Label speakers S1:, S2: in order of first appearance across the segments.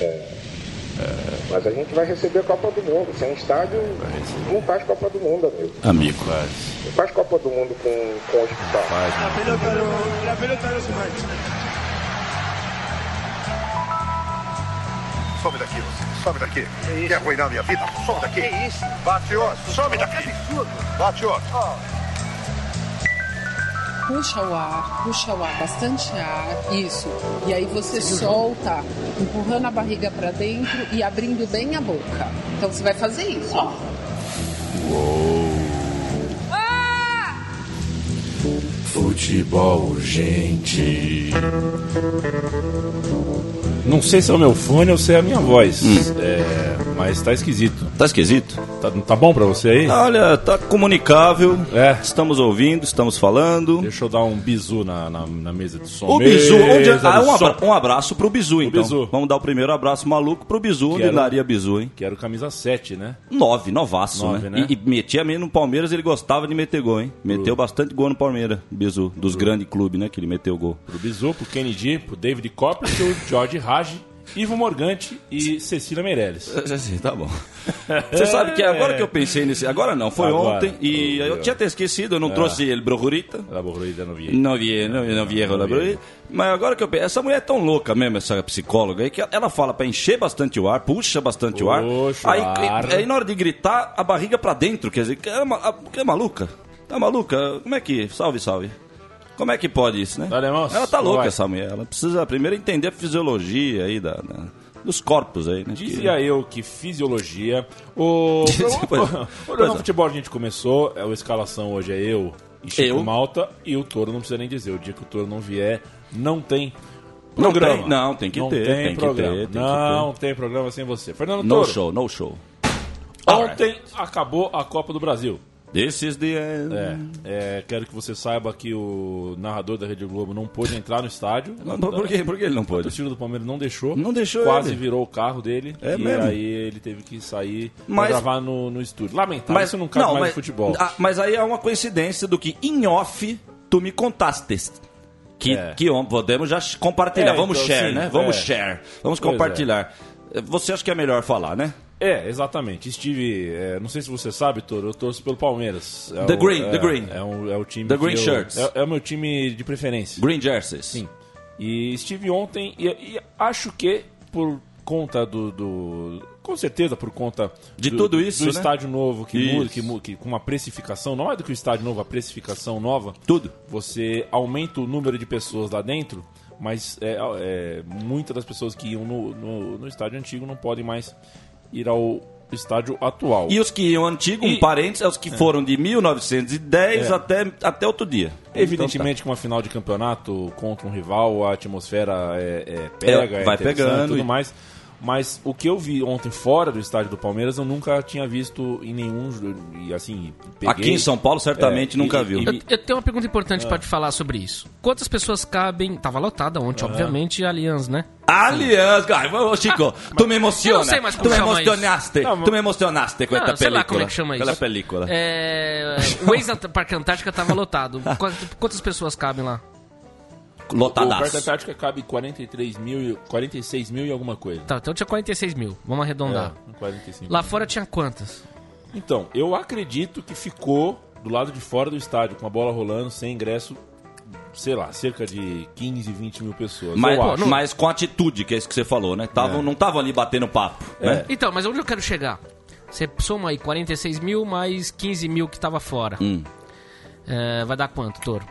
S1: É, mas a gente vai receber a Copa do Mundo. Sem estádio, não faz Copa do Mundo, amigo.
S2: Amigo.
S1: Não faz Copa do Mundo com, com o hospital.
S3: La pelota no, la pelota mancha.
S4: Some daqui, você. Some daqui. Quer arruinar minha vida? Some daqui. Que isso? Bate o Some daqui. Bate o
S5: Puxa o ar, puxa o ar, bastante ar, isso. E aí você solta, empurrando a barriga para dentro e abrindo bem a boca. Então você vai fazer isso, ó.
S6: Futebol urgente.
S7: Não sei se é o meu fone ou se é a minha voz. É, mas tá esquisito.
S2: Tá esquisito?
S7: Tá, tá bom pra você aí?
S2: Olha, tá comunicável.
S7: É.
S2: Estamos ouvindo, estamos falando.
S7: Deixa eu dar um bizu na, na, na mesa de som.
S2: O Bizu, onde,
S7: Mesa
S2: ah, um, abra- um abraço pro Bizu, então.
S7: Bizu.
S2: Vamos dar o primeiro abraço maluco pro Bizu, onde daria Bizu, hein?
S7: Que era o camisa 7, né?
S2: Nove, novaço,
S7: Nove,
S2: né?
S7: né?
S2: E, e metia mesmo no Palmeiras, ele gostava de meter gol, hein? Meteu bastante gol no Palmeiras, Bizu, dos grandes clubes, né? Que ele meteu gol.
S7: Pro Bizu, pro Kennedy, pro David Copperfield, George Raj, Ivo Morgante e Cecília Meirelles.
S2: Assim, tá bom. Você sabe que agora que eu pensei nesse. Agora não, foi
S7: Agora.
S2: ontem. E eu tinha até esquecido, eu não trouxe ele, Brojurita.
S7: La vi.
S2: Não vi, não, não vi erro lá, Brojurita. Mas agora que eu penso, essa mulher é tão louca mesmo, essa psicóloga aí, que ela fala pra encher bastante o ar, puxa bastante o ar.
S7: Puxa o
S2: aí,
S7: ar.
S2: aí na hora de gritar, a barriga pra dentro, quer dizer, que é, é maluca? Tá maluca? Como é que. Salve, salve. Como é que pode isso, né?
S7: Dale, moço.
S2: Ela tá louca, essa mulher. Ela precisa primeiro entender a fisiologia aí da, da- dos corpos aí, né?
S7: Dizia eu que fisiologia. O programa, o programa
S2: é.
S7: futebol a gente começou, a escalação hoje é eu e Chico
S2: Eu.
S7: Malta e o Toro não precisa nem dizer. O dia que o Toro não vier, não tem
S2: Não
S7: programa.
S2: tem- não, tem que
S7: Não
S2: ter,
S7: tem
S2: tem que
S7: programa.
S2: ter, tem que
S7: não tem programa sem você. Fernando
S2: No
S7: Toro,
S2: show, no show.
S7: ontem acabou a Copa do Brasil.
S2: This is the end.
S7: É, é, quero que você saiba que o narrador da Rede Globo não pôde entrar no estádio.
S2: Por que, por que ele não
S7: A
S2: pôde?
S7: torcida do Palmeiras não deixou.
S2: Não deixou
S7: Quase
S2: ele.
S7: virou o carro dele.
S2: É
S7: e
S2: mesmo?
S7: aí ele teve que sair
S2: Mas-
S7: pra gravar no, no estúdio. Lamentável, isso não cabe mais
S2: mas,
S7: no futebol.
S2: ah, mas aí é uma coincidência do que em off tu me contaste. Que,
S7: É.
S2: que podemos já compartilhar.
S7: É,
S2: Vamos
S7: então,
S2: share,
S7: sim,
S2: né? Vamos
S7: é.
S2: share. Vamos
S7: Pois
S2: compartilhar. Você acha que é melhor falar, né?
S7: É, exatamente. Estive. é, não sei se você sabe, Toro, eu torço pelo Palmeiras. É
S2: The
S7: o-
S2: Green,
S7: é,
S2: The Green.
S7: É, um- é o time.
S2: The Green
S7: eu-
S2: Shirts.
S7: É, é o meu time de preferência.
S2: Green Jerseys.
S7: Sim. E estive ontem e, e acho que por conta do, do- com certeza por conta
S2: De
S7: do-
S2: tudo isso,
S7: do
S2: né?
S7: estádio novo que
S2: Isso.
S7: muda, que, que com uma precificação, não é do que o estádio novo, a precificação nova.
S2: Tudo.
S7: Você aumenta o número de pessoas lá dentro, mas é, é, muitas das pessoas que iam no, no, no estádio antigo não podem mais ir ao estádio atual.
S2: E os que iam antigo, um
S7: E-
S2: parênteses, é os que foram de 1910
S7: É.
S2: até, até outro dia.
S7: Evidentemente que uma final de campeonato contra um rival, a atmosfera é, é pega,
S2: É,
S7: é,
S2: vai
S7: interessante
S2: pegando
S7: e tudo
S2: e-
S7: mais. Mas o que eu vi ontem fora do estádio do Palmeiras, eu nunca tinha visto em nenhum. E assim, peguei-
S2: Aqui em São Paulo, certamente
S7: É,
S2: nunca
S7: e-
S2: viu.
S7: e-
S8: Eu, eu tenho uma pergunta importante pra te falar sobre isso. Quantas pessoas cabem. Tava lotada ontem, obviamente, a Allianz, né?
S2: Aliás, cara, ô, Chico, tu me emociona.
S8: Eu não sei mais
S2: tu
S8: como
S2: me
S8: chama
S2: emocionaste.
S7: Não, mas-
S2: Tu me emocionaste com
S8: Não,
S2: essa
S8: sei
S2: película.
S8: lá como é que chama isso.
S2: Aquela película.
S8: É, o ex-Parque Antártica tava lotado. Quantas pessoas cabem lá?
S7: O
S2: Lotadaço.
S7: Parque Antártica cabe 43 mil, e- 46 mil e alguma coisa.
S8: Tá, então tinha 46 mil. Vamos arredondar.
S7: É, 45
S8: Lá fora tinha quantas?
S7: Então, eu acredito que ficou do lado de fora do estádio, com a bola rolando, sem ingresso, sei lá, cerca de 15, 20 mil pessoas.
S2: Mas,
S7: eu acho.
S2: mas com atitude, que é isso que você falou, né? Tavam, Não estavam ali batendo papo. Né?
S8: Então, mas onde eu quero chegar? Você soma aí 46 mil mais 15 mil que tava fora.
S2: Hum.
S8: É, vai dar quanto, Toro?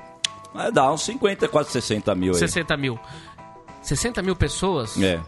S2: Mas dá uns 50, quase 60 mil aí.
S8: 60 mil. 60 mil pessoas?
S2: É.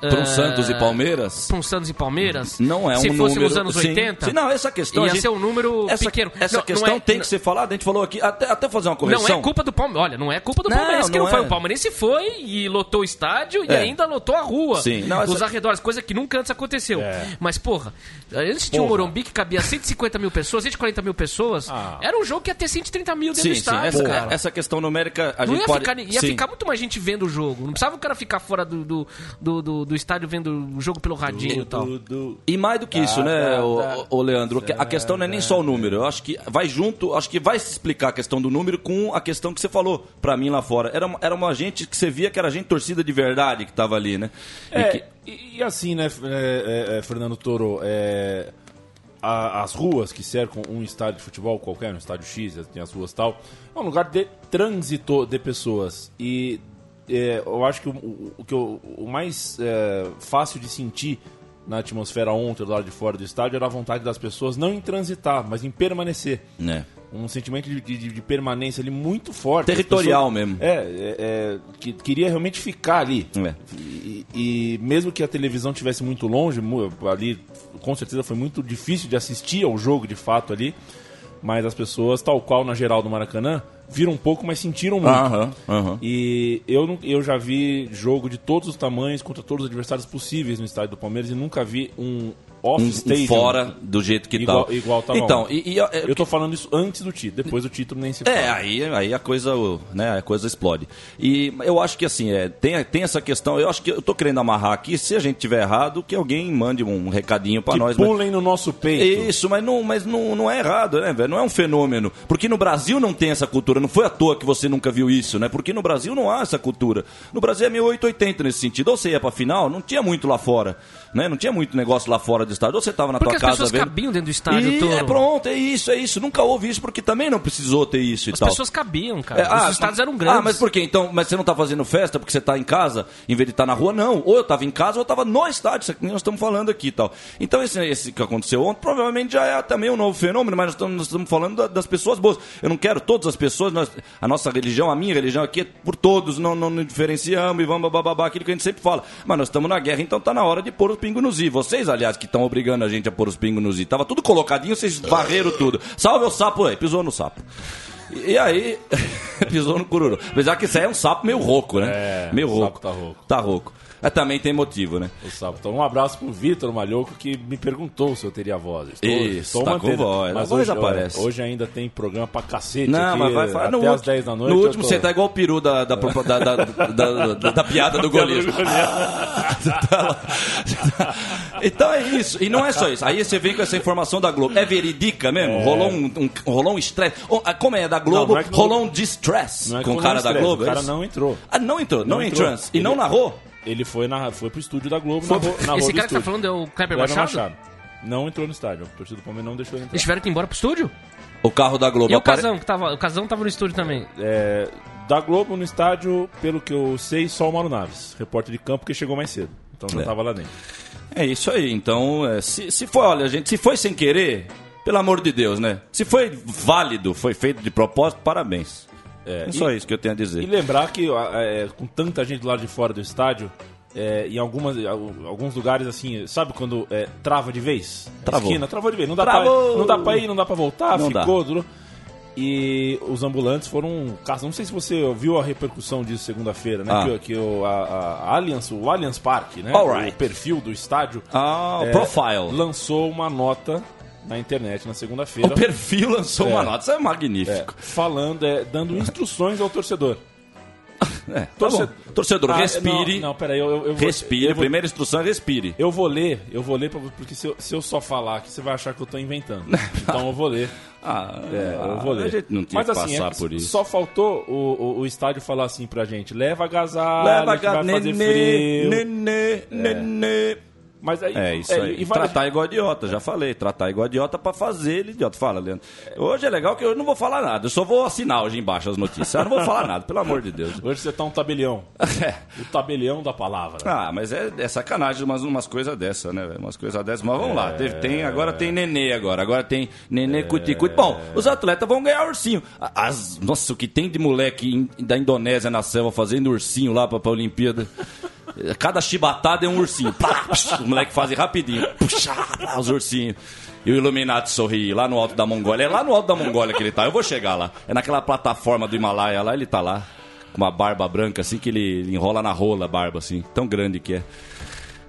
S2: Para um Santos e Palmeiras,
S8: Para um Santos e Palmeiras?
S2: não é um
S8: Se fosse
S2: número...
S8: nos anos
S2: Sim.
S8: 80?
S2: Sim, não, essa questão...
S8: Ia
S2: gente-
S8: ser um número
S2: essa,
S8: pequeno.
S2: Essa
S8: Não, não
S2: questão
S8: é-
S2: tem
S8: não-
S2: que ser falada, a gente falou aqui, até, até fazer uma correção.
S8: Não é culpa do Palmeiras. Olha, não é culpa do
S2: Não,
S8: Palmeiras que não,
S2: não
S8: foi.
S2: é.
S8: O Palmeirense foi e lotou o estádio e
S2: É.
S8: ainda lotou a rua.
S2: Sim. Não, essa-
S8: Os arredores, coisa que nunca antes aconteceu.
S7: É.
S8: Mas, porra, antes tinha um. Morumbi que cabia 150 mil pessoas, 140 mil pessoas.
S7: Ah.
S8: Era um jogo que ia ter 130 mil dentro
S2: Sim,
S8: do
S2: sim,
S8: estádio,
S2: essa,
S8: cara.
S2: essa questão numérica a
S8: Não
S2: gente
S8: ia,
S2: pode...
S8: ficar, ia
S2: sim.
S8: ficar muito mais gente vendo o jogo. Não precisava o cara ficar fora do, do, do, do, do estádio vendo o jogo pelo radinho e tal.
S2: E mais do que isso, né, o, o Leandro? A questão não é nem só o número. Eu acho que vai junto, acho que vai se explicar a questão do número com a questão que você falou pra mim lá fora. Era, uma- era uma gente que você via que era gente torcida de verdade que tava ali, né? E
S7: É,
S2: que-
S7: e, e assim, né, é, é, é, Fernando Toro, é, a- as ruas que cercam um estádio de futebol qualquer, um estádio X, tem as ruas e tal, é um lugar de trânsito de pessoas. E é, eu acho que o, o- que eu- o mais é, fácil de sentir na atmosfera ontem, do lado de fora do estádio, era a vontade das pessoas não em transitar, mas em permanecer.
S2: né?
S7: Um sentimento de, de- de permanência ali muito forte.
S2: Territorial
S7: As pessoas-
S2: mesmo.
S7: É, é, é, que queria realmente ficar ali.
S2: É.
S7: E, e mesmo que a televisão tivesse muito longe, ali com certeza foi muito difícil de assistir ao jogo de fato ali, mas as pessoas, tal qual na geral do Maracanã, viram um pouco, mas sentiram muito.
S2: Aham, aham.
S7: E eu, não- eu já vi jogo de todos os tamanhos contra todos os adversários possíveis no estádio do Palmeiras e nunca vi um
S2: Um,
S7: off-stadium.
S2: um fora do jeito que
S7: Igual-
S2: tá.
S7: igual tava
S2: Então, e, e eu-
S7: Eu tô falando isso antes do título, depois do título nem se fala.
S2: É, aí, aí a coisa, né, a coisa explode. E eu acho que assim, é, tem, tem essa questão, eu acho que eu tô querendo amarrar aqui, se a gente tiver errado, que alguém mande um recadinho
S7: que
S2: nós. mas-
S7: pulem no nosso peito.
S2: Isso, mas não, mas não, não é errado, né, velho? Não é um fenômeno. Porque no Brasil não tem essa cultura. Não foi à toa que você nunca viu isso, né? Porque no Brasil não há essa cultura. No Brasil é 1880 nesse sentido. Ou você ia pra final, não tinha muito lá fora. Né? Não tinha muito negócio lá fora do estádio. Ou você tava na
S8: Porque
S2: tua
S8: as
S2: casa
S8: pessoas
S2: vendo.
S8: cabiam dentro do estádio,
S2: e, é pronto, é isso, é isso. Nunca houve isso porque também não precisou ter isso
S8: As
S2: e tal.
S8: pessoas cabiam, cara.
S2: É,
S8: Os estádios eram grandes.
S2: Ah, mas por quê? Então, mas você não tá fazendo festa porque você tá em casa, em vez de estar na rua? Não. Ou eu tava em casa ou eu tava no estádio, isso é que nós estamos falando aqui e tal. Então, esse, esse que aconteceu ontem provavelmente já é também um novo fenômeno, mas nós estamos, falando da- das pessoas boas. Eu não quero todas as pessoas, nós- a nossa religião, a minha religião aqui é por todos, não, não, não diferenciamos e vamos bababá, aquilo que a gente sempre fala. Mas nós estamos na guerra, então tá na hora de pôr os pingos nos i. Vocês, aliás, que estão obrigando a gente a pôr os pingos nos i. Tava tudo colocadinho, vocês varreram tudo. Salve o sapo aí, pisou no sapo. E aí, pisou no cururu. Apesar que isso aí é um sapo meio rouco, né?
S7: É,
S2: meio rouco.
S7: sapo tá rouco.
S2: Tá rouco. Mas também tem motivo, né?
S7: O. Então, um abraço pro Vitor Malhoco que me perguntou se eu teria voz. Estou,
S2: Isso, tá com voz.
S7: Mas
S2: voz
S7: hoje,
S2: aparece.
S7: hoje ainda tem programa pra cacete.
S2: Não,
S7: aqui,
S2: mas vai falar
S7: até
S2: no
S7: às
S2: último.
S7: 10 da noite.
S2: no último
S7: tô-
S2: você tá igual o peru da, da, da, da, da- da- da piada do goleiro. então é isso. E não é só isso. Aí você vem com essa informação da Globo. É verídica mesmo? Rolou um, um- rolou um estresse. Oh, ah, Como é da Globo?
S7: Não, não é não-
S2: rolou um distress
S7: é
S2: com o cara
S7: é
S2: da Globo.
S7: O
S2: é
S7: cara não entrou.
S2: Ah, não entrou, não,
S7: Não
S2: entrou. E não narrou?
S7: Ele foi, na, foi pro estúdio da Globo, narrou, narrou
S8: Esse
S7: do
S8: cara que tá falando é o Kleber
S7: Kleber
S8: Machado?
S7: Não entrou no estádio. A torcida do Palmeiras não deixou ele entrar.
S8: Eles tiveram que ir embora pro estúdio?
S2: O carro da Globo
S8: E o
S2: apare-
S8: Casão, que tava. O Casão tava no estúdio também.
S7: É, da Globo no estádio, pelo que eu sei, só o Mauro Naves, repórter de campo, que chegou mais cedo. Então não
S2: É.
S7: tava lá dentro.
S2: É isso aí. Então, é, se, se foi, olha, gente, se foi sem querer, pelo amor de Deus, né? Se foi válido, foi feito de propósito, parabéns.
S7: É,
S2: É
S7: e-
S2: só isso que eu tenho a dizer.
S7: E lembrar que é, com tanta gente do lado de fora do estádio, é, em algumas, al- alguns lugares assim, sabe quando é, trava de vez?
S2: Travou.
S7: Esquina, travou de vez. Não dá,
S2: Travou!
S7: pra, não dá pra ir, não dá pra voltar,
S2: Não
S7: ficou. Duro. E os ambulantes foram. caça- Não sei se você viu a repercussão disso segunda-feira, né?
S2: Ah.
S7: Que, que o, a, a Allianz, o Allianz Parque, né?
S2: Alright.
S7: O perfil do estádio.
S2: Ah,
S7: é,
S2: profile.
S7: Lançou uma nota na internet na
S2: O
S7: segunda-feira.
S2: perfil lançou
S7: É.
S2: uma nota, isso é
S7: É,
S2: magnífico.
S7: falando, é, dando instruções ao torcedor.
S2: É, tá
S7: Torce-
S2: bom. Torcedor,
S7: Ah,
S2: respire.
S7: Não, não peraí, eu, eu, eu
S2: respire.
S7: vou-
S2: Primeira instrução é respire.
S7: Eu vou ler, eu vou ler, pra- porque se eu, se eu só falar aqui, você vai achar que eu tô inventando. Então eu vou ler.
S2: Ah,
S7: É, eu vou ler.
S2: A gente não tinha
S7: Mas
S2: que
S7: assim,
S2: passar
S7: é,
S2: por isso.
S7: só faltou o, o, o estádio falar assim pra gente: leva agasalho,
S2: Leva
S7: que vai
S2: a
S7: fazer
S2: nenê,
S7: frio.
S2: nenê, nenê.
S7: Mas aí,
S2: É isso
S7: é,
S2: aí. Tratar igual idiota, já falei. Tratar igual idiota pra fazer ele idiota. Fala, Leandro. Hoje é legal que eu não vou falar nada. Eu só vou assinar hoje embaixo as notícias. Eu não vou falar nada, pelo amor de Deus.
S7: Hoje você tá um tabelião.
S2: É.
S7: O tabelião da palavra.
S2: Ah, mas é, é sacanagem umas, umas coisas dessas, né? Umas coisas dessas. Mas vamos lá. Teve, tem, agora tem nenê agora. Agora tem nenê cuti-cuti. Bom, os atletas vão ganhar ursinho. As, nossa, o que tem de moleque in- da Indonésia na selva fazendo ursinho lá pra, pra Olimpíada. Cada chibatada é um ursinho. Psh, os moleques fazem rapidinho. Puxa, os ursinhos. E o Illuminati sorri lá no alto da Mongólia. É lá no alto da Mongólia que ele tá. Eu vou chegar lá. É naquela plataforma do Himalaia lá, ele tá lá. Com uma barba branca assim que ele enrola na rola a barba assim. Tão grande que é.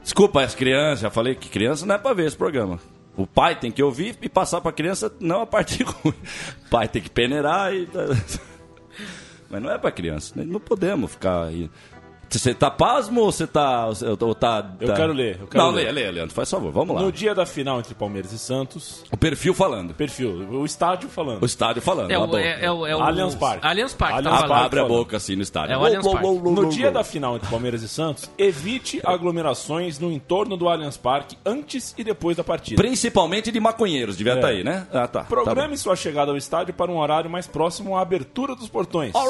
S2: Desculpa as crianças, já falei que criança não é pra ver esse programa. O pai tem que ouvir e passar pra criança não a parte ruim. O pai tem que peneirar e. Mas não é pra criança. Não podemos ficar aí. Você tá pasmo ou você tá. Ou tá,
S7: Eu
S2: tá-
S7: quero ler, eu quero
S2: Não,
S7: ler.
S2: lê, lê, Leandro, faz favor, vamos lá.
S7: No dia da final entre Palmeiras e Santos,
S2: O perfil falando.
S7: perfil, o estádio falando.
S2: O estádio falando.
S8: É o, é, é o, é o
S7: Allianz Parque.
S8: Allianz Parque,
S7: Allianz
S8: tava
S2: Abre, a boca assim no estádio.
S8: É o Allianz Parque.
S7: No dia da final entre Palmeiras e Santos, evite aglomerações no entorno do Allianz Parque antes e depois da partida.
S2: Principalmente de maconheiros, devia
S7: É.
S2: estar aí, né? Ah, tá.
S7: Programe sua chegada ao estádio para um horário mais próximo à abertura dos portões.
S2: Tá bom.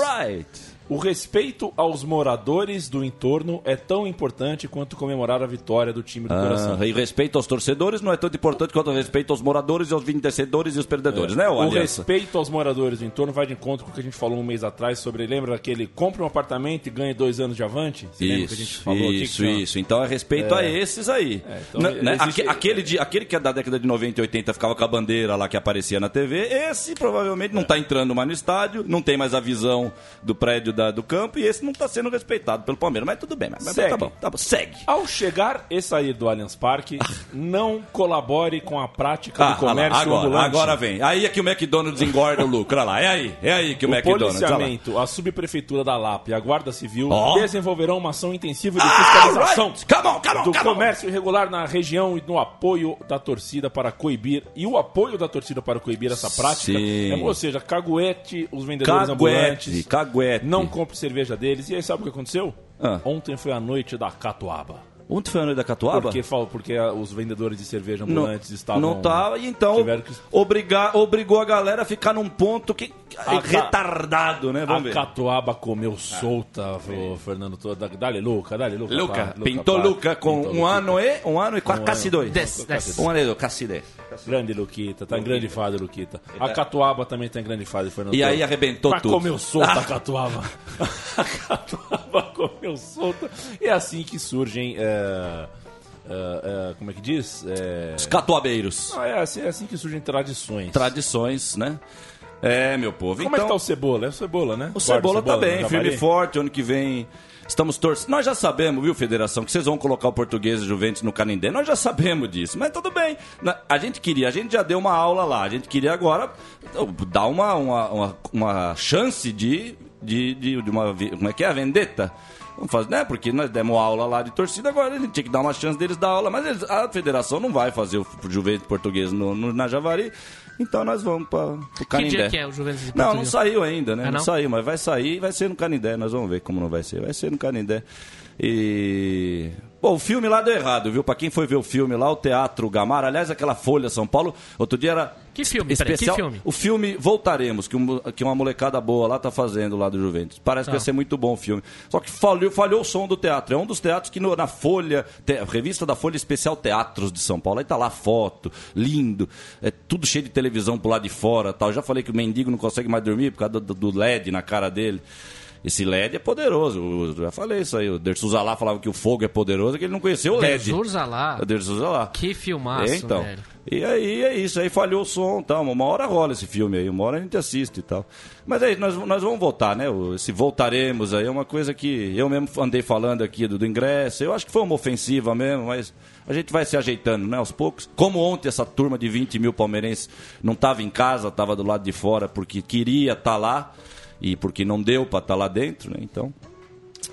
S7: O respeito aos moradores do entorno é tão importante quanto comemorar a vitória do time do coração.
S2: Ah, e respeito aos torcedores não é tão importante quanto o respeito aos moradores e aos vencedores e os perdedores, né, o Aliança?
S7: respeito aos moradores do entorno vai de encontro com o que a gente falou um mês atrás sobre, lembra aquele compre um apartamento e ganhe dois anos de avante? Você lembra que a gente
S2: Isso,
S7: falou aqui
S2: isso,
S7: tinha-
S2: isso. Então é respeito a esses aí.
S7: É, então
S2: Né, né?
S7: existe-
S2: Aque- aquele, de- aquele que é da década de 90 e 80 ficava com a bandeira lá que aparecia na TV, esse provavelmente não está entrando mais no estádio, não tem mais a visão do prédio da- do campo e esse não está sendo respeitado pelo Palmeiras. Mas tudo bem, mas, mas tá bom, tá bom. Segue.
S7: Ao chegar e sair do Allianz Parque, não colabore com a prática
S2: Ah,
S7: do comércio
S2: agora,
S7: ambulante.
S2: agora vem. Aí é que o McDonald's engorda o lucro. Olha lá, é aí. É aí que o,
S7: O
S2: McDonald's. lá.
S7: policiamento, a subprefeitura da LAP e a Guarda Civil
S2: Ó.
S7: desenvolverão uma ação intensiva de
S2: Ah,
S7: fiscalização
S2: right. Come on, come on,
S7: do comércio irregular na região e no apoio da torcida para coibir e o apoio da torcida para coibir essa prática,
S2: Sim.
S7: é, ou seja, caguete os vendedores
S2: Caguete,
S7: ambulantes,
S2: caguete.
S7: não compre cerveja deles. E aí sabe o que aconteceu?
S2: Ah.
S7: Ontem foi a noite da catuaba.
S2: Ontem foi a noite da Catuaba?
S7: Porque, fal- porque ah, os vendedores de cerveja ambulantes estavam
S2: Não tava, e então
S7: que-
S2: obrigar, obrigou a galera a ficar num ponto que
S7: A ca-
S2: retardado, né? Vamos
S7: A
S2: ver.
S7: catuaba comeu solta, o Fernando. Todo. Dale, Luca, dale, Luca.
S2: Luca,
S7: pá,
S2: pintou
S7: pá.
S2: Luca com
S7: Pintou
S2: um
S7: Luca.
S2: ano e um ano e quase
S7: Um
S2: dois.
S8: Dez, dez.
S2: Um ano e dois, quase dez.
S7: Grande Luquita, tá em grande fase, Luquita. A Catuaba também tá em grande fase, Fernando.
S2: E aí arrebentou
S7: Mas
S2: tudo.
S7: comeu solta
S2: Ah.
S7: a Catuaba. a Catuaba comeu solta. E é assim que surgem. é, é, é, como é que diz? É,
S2: Os catuabeiros.
S7: não, é, assim, é assim que surgem tradições.
S2: Tradições, né? É, meu povo.
S7: Como é
S2: então,
S7: que tá o Cebola? É o Cebola, né?
S2: O Cebola tá bem, firme e forte, ano que vem. Estamos torcendo. Nós já sabemos, viu, Federação, que vocês vão colocar o português e Juventus no Canindé. Nós já sabemos disso, mas tudo bem. A gente queria, a gente já deu uma aula lá. A gente queria agora então, dar uma, uma, uma, uma chance de, de, de, de uma. Como é que é? A vendetta. Vamos fazer, né? Porque nós demos aula lá de torcida, agora a gente tinha que dar uma chance deles dar aula. Mas eles- a federação não vai fazer o Juventus português no, no- na Javari. Então nós vamos para o
S8: Que
S2: Canindé.
S8: dia que é o Juventus de
S2: Não, não saiu ainda, né?
S8: Ah,
S2: não?
S8: não?
S2: saiu, mas vai sair e vai ser no Canindé. Nós vamos ver como não vai ser. Vai ser no Canindé. E. Bom, o filme lá deu errado, viu? Pra quem foi ver o filme lá, o Teatro Gamar, aliás, aquela Folha São Paulo, outro dia era.
S8: Que filme? Peraí,
S2: Especial,
S8: que filme?
S2: O filme Voltaremos, que, um- que uma molecada boa lá tá fazendo lá do Juventus. Parece que
S8: Tá.
S2: vai ser muito bom o filme. Só que falhou, falhou o som do teatro. É um dos teatros que no- na Folha, te- revista da Folha Especial Teatros de São Paulo. Aí tá lá foto, lindo, é tudo cheio de televisão pro lado de fora tal. Eu já falei que o mendigo não consegue mais dormir por causa do, do LED na cara dele. Esse LED é poderoso. Eu já falei isso aí. O Dersuza lá falava que o fogo é poderoso, que ele não conheceu o LED.
S8: Derzurza lá.
S2: O Dersuza lá.
S8: Que filmaço,
S2: É, então.
S8: velho.
S2: E aí é isso, aí falhou o som tal. Uma hora rola esse filme aí, uma hora a gente assiste e tal. Mas aí nós, nós vamos voltar, né? Esse voltaremos aí é uma coisa que eu mesmo andei falando aqui do, do ingresso. Eu acho que foi uma ofensiva mesmo, mas a gente vai se ajeitando, né? Aos poucos. Como ontem essa turma de 20 mil palmeirenses não estava em casa, estava do lado de fora porque queria estar lá e porque não deu para estar lá dentro, né? Então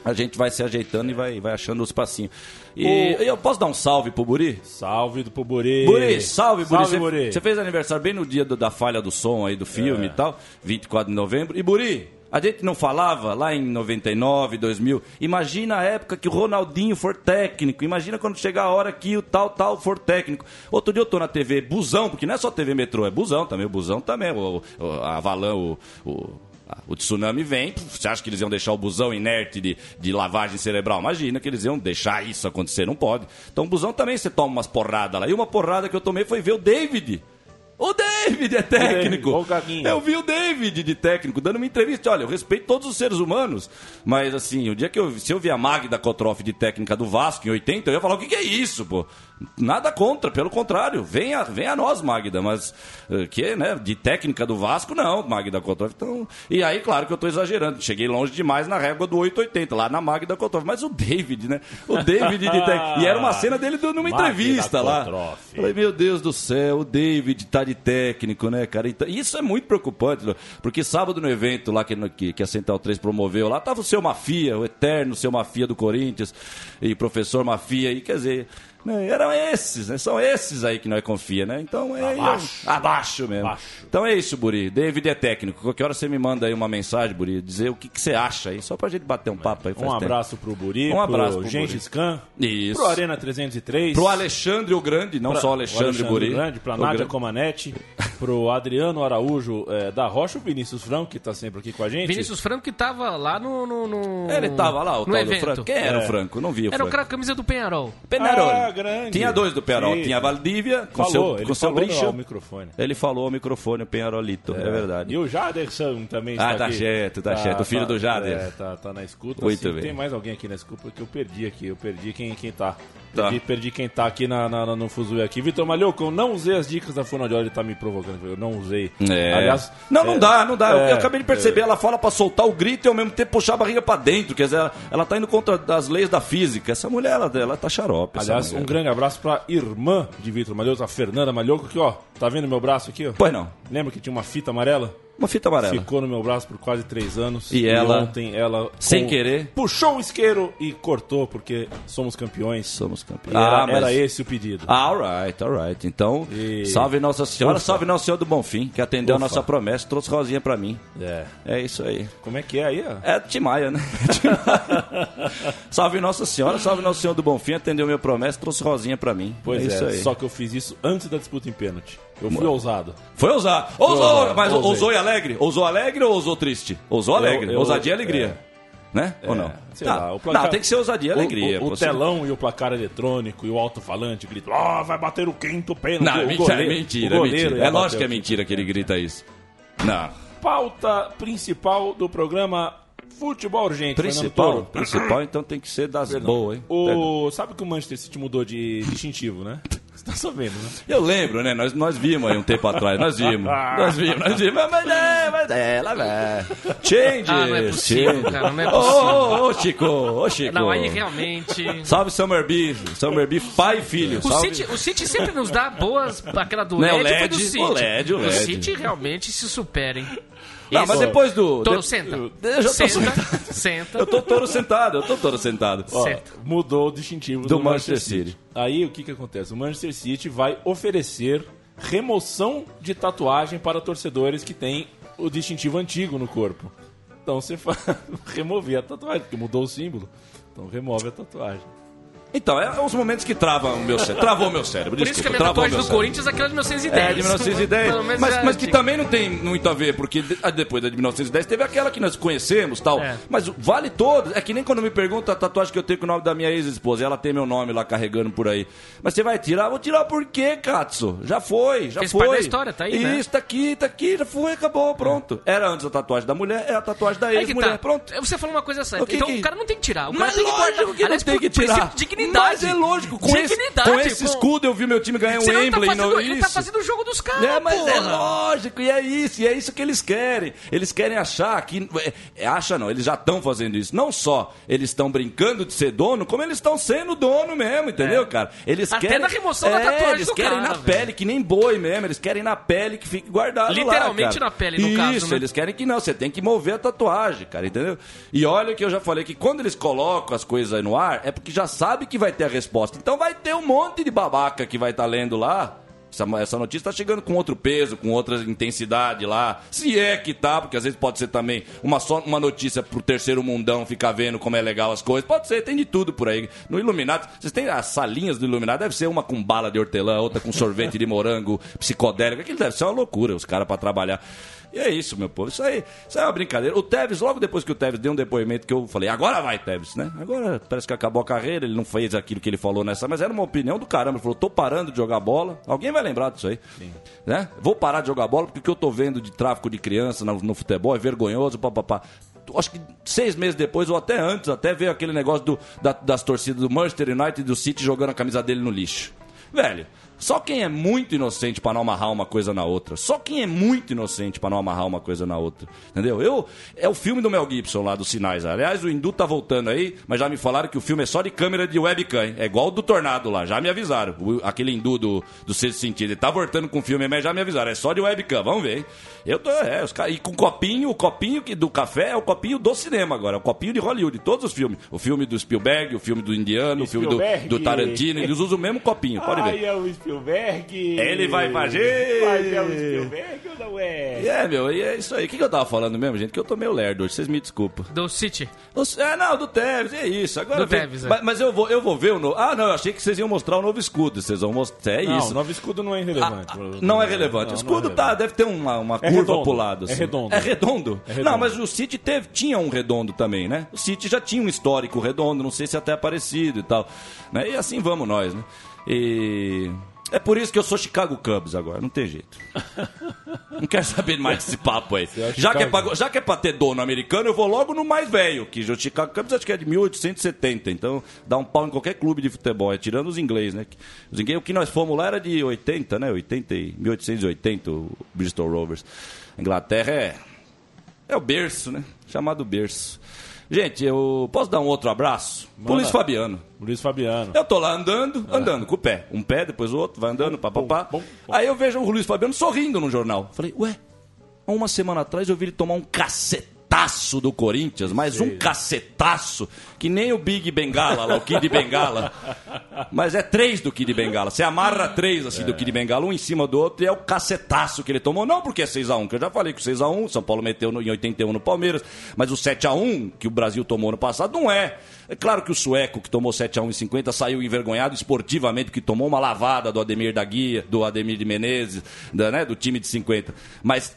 S2: a gente vai se ajeitando e vai, vai achando os passinhos. E
S7: O-
S2: eu posso dar um salve pro Buri?
S7: Salve do Poburi.
S2: Buri, salve, Buri.
S7: Salve,
S2: Você-
S7: Buri.
S2: Você fez aniversário bem no dia do- da falha do som aí do filme
S7: É.
S2: e tal, 24 de novembro. E Buri, a gente não falava lá em 99, 2000. Imagina a época que o Ronaldinho for técnico. Imagina quando chegar a hora que o tal, tal for técnico. Outro dia eu tô na TV Busão, porque não é só TV Metrô, é Busão também. O Busão também. O, o, a Avalan, o- o O tsunami vem, você acha que eles iam deixar o busão inerte de, de lavagem cerebral? Imagina que eles iam deixar isso acontecer, não pode. Então o busão também você toma umas porradas lá. E uma porrada que eu tomei foi ver o David. O David é técnico.
S7: Ô, Gaguinho.
S2: Eu vi o David de técnico dando uma entrevista. Olha, eu respeito todos os seres humanos, mas assim, o dia que eu se eu vi a Magda Kotroff de técnica do Vasco em 80, eu ia falar: o que, que é isso, pô? Nada contra, pelo contrário, venha, venha a nós, Magda, mas eh, que, né, de técnica do Vasco, não, Magda Kotroff. Então, e aí, claro que eu tô exagerando, cheguei longe demais na régua do 880, lá na Magda Kotroff, mas o David, né? O David de técnica. E era uma cena dele dando uma
S7: Magda
S2: entrevista lá.
S7: Kotroff.
S2: Falei, meu Deus do céu, o David tá de técnico, né, cara? Então, isso é muito preocupante, porque sábado no evento lá que, que, a Central 3 promoveu, lá tava o seu Mafia, o eterno seu Mafia do Corinthians, e professor Mafia, e quer dizer, né? Eram esses, né? São esses aí que nós confia, né? Então é
S7: abaixo,
S2: eu, abaixo mesmo. Abaixo. Então é isso, Buri. David é técnico. Qualquer hora você me manda aí uma mensagem, Buri, dizer o que, que você acha aí, só pra gente bater um papo aí.
S7: Um abraço pro Buri,
S2: um abraço
S7: pro, Gengis Khan,
S2: isso.
S7: pro Arena 303,
S2: pro Alexandre o Grande, não
S7: pra,
S2: só Alexandre, Alexandre Buri.
S7: Grande, pra Nádia Comanetti, pro Adriano Araújo é, da Rocha, o Vinícius Franco, que tá sempre aqui com a gente.
S8: Vinícius Franco que tava lá no. no, no...
S2: Ele tava lá, o
S8: no
S2: tal
S8: evento.
S2: do Franco. Quem era
S7: É.
S2: o Franco? Não vi o
S8: Era
S2: Franco.
S8: o cara camisa do Penharol.
S2: Penarol.
S7: Ah, grande.
S2: Tinha dois do Penarol.
S7: Sim.
S2: Tinha a Valdívia com
S7: Falou,
S2: seu,
S7: ele
S2: com seu
S7: falou
S2: brincho.
S7: microfone.
S2: Ele falou ao microfone, o Penharolito. É, verdade.
S7: E o Jaderson também
S2: Ah,
S7: está
S2: tá
S7: aqui.
S2: certo, tá certo. O filho do Jader.
S7: É, tá, tá na escuta.
S2: Muito
S7: Sim,
S2: bem.
S7: Tem mais alguém aqui na escuta que eu perdi aqui. Eu perdi quem, quem tá.
S2: Tá.
S7: Perdi, perdi quem tá aqui na, na- no Fuzue aqui. Vitor Malhoco, eu não usei as dicas da fonoaudióloga, ele tá me provocando. Eu não usei.
S2: É.
S7: Aliás,
S2: não, não
S7: é,
S2: dá, não dá. Eu-
S7: é,
S2: eu acabei de perceber, ela fala pra soltar o grito e ao mesmo tempo puxar a barriga pra dentro. Quer dizer, ela, ela tá indo contra as leis da física. Essa mulher, ela, ela tá xarope.
S7: Aliás, um grande abraço pra irmã de Vitor Malhoco, a Fernanda Malhoco, que ó, tá vendo meu braço aqui, ó?
S2: Pois não.
S7: Lembra que tinha uma fita amarela?
S2: Uma fita amarela.
S7: Ficou no meu braço por quase três anos.
S2: E ela,
S7: ontem ela.
S2: sem
S7: com-
S2: querer?
S7: Puxou o isqueiro e cortou, porque somos campeões.
S2: Somos campeões.
S7: E era,
S2: Ah, mas-
S7: era esse o pedido.
S2: Ah, alright, alright. Então,
S7: E-
S2: salve Nossa Senhora,
S7: Ufa.
S2: salve Nossa Senhora do Bonfim, que atendeu a
S7: Ufa.
S2: nossa promessa, trouxe Rosinha pra mim.
S7: É.
S2: É isso aí.
S7: Como é que é aí, ó?
S2: É Timaya, né? salve Nossa Senhora, salve Nossa Senhora do Bonfim, atendeu minha promessa, trouxe Rosinha pra mim.
S7: Pois
S2: é,
S7: é, só que eu fiz isso antes da disputa em pênalti. Eu fui ousado.
S2: Foi ousar. Ousou,
S7: ousar,
S2: mas
S7: ousei.
S2: ousou e alegre? Ousou alegre ou ousou triste? Ousou
S7: Eu-
S2: alegre.
S7: eu-
S2: ousadia e alegria. Né? ou não?
S7: Sei
S2: não,
S7: lá, o placar-
S2: não, tem que ser ousadia e
S7: O-
S2: alegria.
S7: O, o
S2: você-
S7: telão e o placar eletrônico e o alto-falante gritam: Ó, vai bater o quinto pênalti.
S2: Não,
S7: O
S2: mentira,
S7: goleiro-
S2: mentira,
S7: o
S2: mentira.
S7: ia
S2: É lógico que é
S7: o
S2: mentira que ele grita isso. Não.
S7: Pauta principal do programa Futebol Urgente.
S2: Principal, principal então tem que ser das boas, hein?
S7: O... Sabe que o Manchester City mudou de distintivo, né? Tá sabendo, né?
S2: Eu lembro, né? Nós, nós vimos aí um tempo atrás, nós vimos. Nós vimos, nós vimos. Mas é, mas é, lá vai. Changes.
S8: Ah, não é possível,
S2: changes.
S8: cara, não é possível.
S2: ô, ô, Chico, ô, Chico.
S8: Não, aí realmente.
S2: Salve Summerby, Summerby, pai e filho.
S8: O
S2: Salve.
S8: City, o City sempre nos dá boas. Aquela do
S2: Né, o
S8: LED, foi
S2: LED,
S8: do City.
S2: o LED, o LED.
S8: City realmente se superem.
S2: Não, mas depois do...
S8: Toro,
S2: de-
S8: senta.
S2: Eu já tô
S8: senta,
S2: sentado.
S8: senta.
S2: Eu tô todo sentado, eu tô todo sentado.
S7: Ó,
S8: Certo.
S7: mudou o distintivo do,
S2: Do
S7: Manchester,
S2: Manchester
S7: City. Aí o que que acontece? O Manchester City vai oferecer remoção de tatuagem para torcedores que têm o distintivo antigo no corpo. Então você faz remover a tatuagem, porque mudou o símbolo. Então remove a tatuagem.
S2: Então, é os momentos que travam o meu cérebro. Travou o meu cérebro,
S8: Por isso que a minha
S2: travou
S8: tatuagem
S2: meu
S8: do
S2: cérebro.
S8: Corinthians é aquela de 1910.
S2: É, de 1910.
S8: Pelo menos
S2: Mas,
S8: é
S2: mas que também não tem muito a ver, porque de- ah, depois da de 1910 teve aquela que nós conhecemos tal.
S8: É.
S2: Mas vale todas. É que nem quando me perguntam a tatuagem que eu tenho com o nome da minha ex-esposa. Ela tem meu nome lá carregando por aí. Mas você vai tirar? Vou tirar por quê, Katsu? Já foi, já
S8: Fez
S2: foi.
S8: parte da história, tá aí, né?
S2: Isso, tá aqui, tá aqui, já foi, acabou, pronto. Era antes a tatuagem da mulher, é a tatuagem da
S8: Aí que
S2: ex-mulher,
S8: tá.
S2: pronto.
S8: Você falou uma coisa certa.
S2: Que
S8: então
S2: que-
S8: o cara não tem que tirar. O cara
S2: Mas
S8: tem que
S2: lógico
S8: guardar.
S2: que não
S8: Aliás,
S2: tem
S8: por
S2: que tirar.
S8: princípio de dignidade.
S2: Mas é lógico, com, esse,
S8: Dignidade,
S2: com esse escudo eu vi meu time ganhar um
S8: Senão ele tá fazendo- ele tá
S2: isso.
S8: fazendo o jogo dos caras,
S2: É, mas é
S8: porra.
S2: lógico, e é isso, e é isso que eles querem. Eles querem achar que. É, é, acha não, eles já estão fazendo isso. Não só eles estão brincando de ser dono, como eles estão sendo dono mesmo, entendeu, cara? Eles
S8: Até
S2: querem.
S8: na remoção da
S2: é,
S8: tatuagem
S2: Eles querem
S8: cara,
S2: na
S8: velho.
S2: pele, que nem boi mesmo. Eles querem na pele que fique guardado. lá,
S8: Literalmente
S2: cara.
S8: na pele, no
S2: isso,
S8: caso, né?
S2: eles querem que não, você tem que mover a tatuagem, cara, entendeu? E olha que eu já falei que quando eles colocam as coisas aí no ar, é porque já sabe que vai ter a resposta. Então vai ter um monte de babaca que vai estar lendo lá. Essa, essa notícia está chegando com outro peso, com outra intensidade lá. Se é que tá, porque às vezes pode ser também uma, só uma notícia pro terceiro mundão ficar vendo como é legal as coisas. Pode ser, tem de tudo por aí. No Iluminado, vocês têm as salinhas do Iluminado, deve ser uma com bala de hortelã, outra com sorvete de morango psicodélico. Aquilo deve ser uma loucura, os caras para trabalhar. E é isso, meu povo. Isso aí, isso aí é uma brincadeira. O Tevez, logo depois que o Tevez deu um depoimento que eu falei, agora vai, Tevez, né? Agora parece que acabou a carreira, ele não fez aquilo que ele falou nessa, mas era uma opinião do caramba. Ele falou, tô parando de jogar bola. Alguém vai lembrar disso aí. Né? Vou parar de jogar bola porque o que eu tô vendo de tráfico de criança no, no futebol é vergonhoso, papapá. Acho que seis meses depois, ou até antes, até veio aquele negócio do, da- das torcidas do Manchester United e do City jogando a camisa dele no lixo. Velho, Só quem é muito inocente para não amarrar uma coisa na outra. Só quem é muito inocente para não amarrar uma coisa na outra. Entendeu? Eu é o filme do Mel Gibson lá dos sinais. Aliás, o Hindu tá voltando aí, mas já me falaram que o filme é só de câmera de webcam. Hein? É igual o do Tornado lá, já me avisaram. O, aquele Hindu do, do sexto sentido. Ele tá voltando com o filme, mas já me avisaram. É só de webcam, vamos ver. Hein? Eu tô, é, os, e com copinho, o copinho do café é o copinho do cinema agora, é o copinho de Hollywood, todos os filmes. O filme do Spielberg, o filme do Indiano, o filme do, do, Tarantino, eles usam o mesmo copinho, pode ver.
S7: Ai, é o Spielberg.
S2: Ele vai fazer.
S7: Mas é o Spielberg ou não é?
S2: É, meu, e é isso aí. O que, que eu tava falando mesmo, gente? Que eu tô meio lerdo hoje, vocês me desculpam.
S8: Do City.
S2: É, não, do Tevez, é isso. Agora
S8: do Tevez, é.
S2: mas, mas, eu, vou, eu vou ver o novo. Ah, não, eu achei que vocês iam mostrar o novo escudo. Vocês vão mostrar. É
S7: não,
S2: isso.
S7: o novo escudo não é relevante. Ah,
S2: não é relevante. Não, o escudo é tá, deve ter uma, uma
S7: é
S2: curva
S7: redondo.
S2: pro lado. Assim.
S7: É redondo.
S2: É redondo. é redondo. Não, mas o City teve, tinha um redondo também, né? O City já tinha um histórico redondo, não sei se até é parecido e tal. Né? E assim vamos nós, né? E. É por isso que eu sou Chicago Cubs agora, não tem jeito. Não quero saber mais desse papo aí. Já que, é pra, já que é pra ter dono americano, eu vou logo no mais velho, que o Chicago Cubs acho que é de 1870, então dá um pau em qualquer clube de futebol, é tirando os ingleses, né? Os ingleses, o que nós fomos lá era de 80, né? 80, 1880, o Bristol Rovers. Inglaterra é, é o berço, né? Chamado berço. Gente, eu posso dar um outro abraço? Pro Luiz Fabiano.
S7: Luiz Fabiano.
S2: Eu tô lá andando, andando com o pé. Um pé, depois o outro, vai andando, papapá. Aí eu vejo o Luiz Fabiano sorrindo no jornal. Falei, ué, há uma semana atrás eu vi ele tomar um cacetaço do Corinthians, mas um cacetaço, que nem o Big Bengala, lá, o Kid Bengala. Mas é três do Kid Bengala. Você amarra três assim do Kid Bengala, um em cima do outro, e é o cacetaço que ele tomou. Não porque é 6x1, que eu já falei que o 6x1, São Paulo meteu no, em 81 no Palmeiras, mas o 7x1 que o Brasil tomou no passado não é. É claro que o sueco que tomou 7x1 em 50 saiu envergonhado esportivamente, porque tomou uma lavada do Ademir da Guia, do Ademir de Menezes, da, né, do time de 50. Mas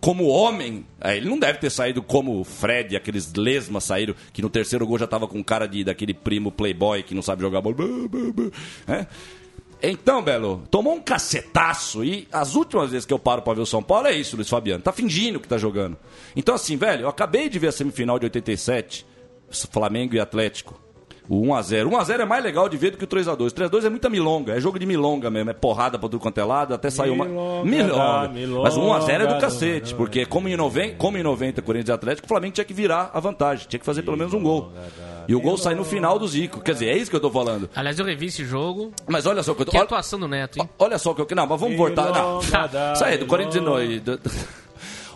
S2: como homem, ele não deve ter saído como o Fred, aqueles lesmas saíram, que no terceiro gol já tava com cara de daquele primo playboy que não sabe jogar bola. É? Então, Belo, tomou um cacetaço e as últimas vezes que eu paro pra ver o São Paulo é isso, Luiz Fabiano. Tá fingindo que tá jogando. Então, assim, velho, eu acabei de ver a semifinal de 87, Flamengo e Atlético. O 1x0. 1x0 é mais legal de ver do que o 3x2. O 3x2 é muita milonga. É jogo de milonga mesmo. É porrada pra tudo quanto é lado. Até saiu uma. Milonga.
S7: milonga
S2: Mas o 1x0 é do cacete. Porque como em 90, como em 90 Corinthians e Atlético, o Flamengo tinha que virar a vantagem. Tinha que fazer pelo menos um gol. E o gol sai no final do Zico. Quer dizer, é isso que eu tô falando.
S8: Aliás, eu revi esse jogo.
S2: Mas olha só o que eu tô.
S8: Que
S2: olha-
S8: atuação do Neto, hein?
S2: Olha só o que eu. Não, mas vamos voltar. Não.
S7: Milonga,
S2: Sai do Corinthians e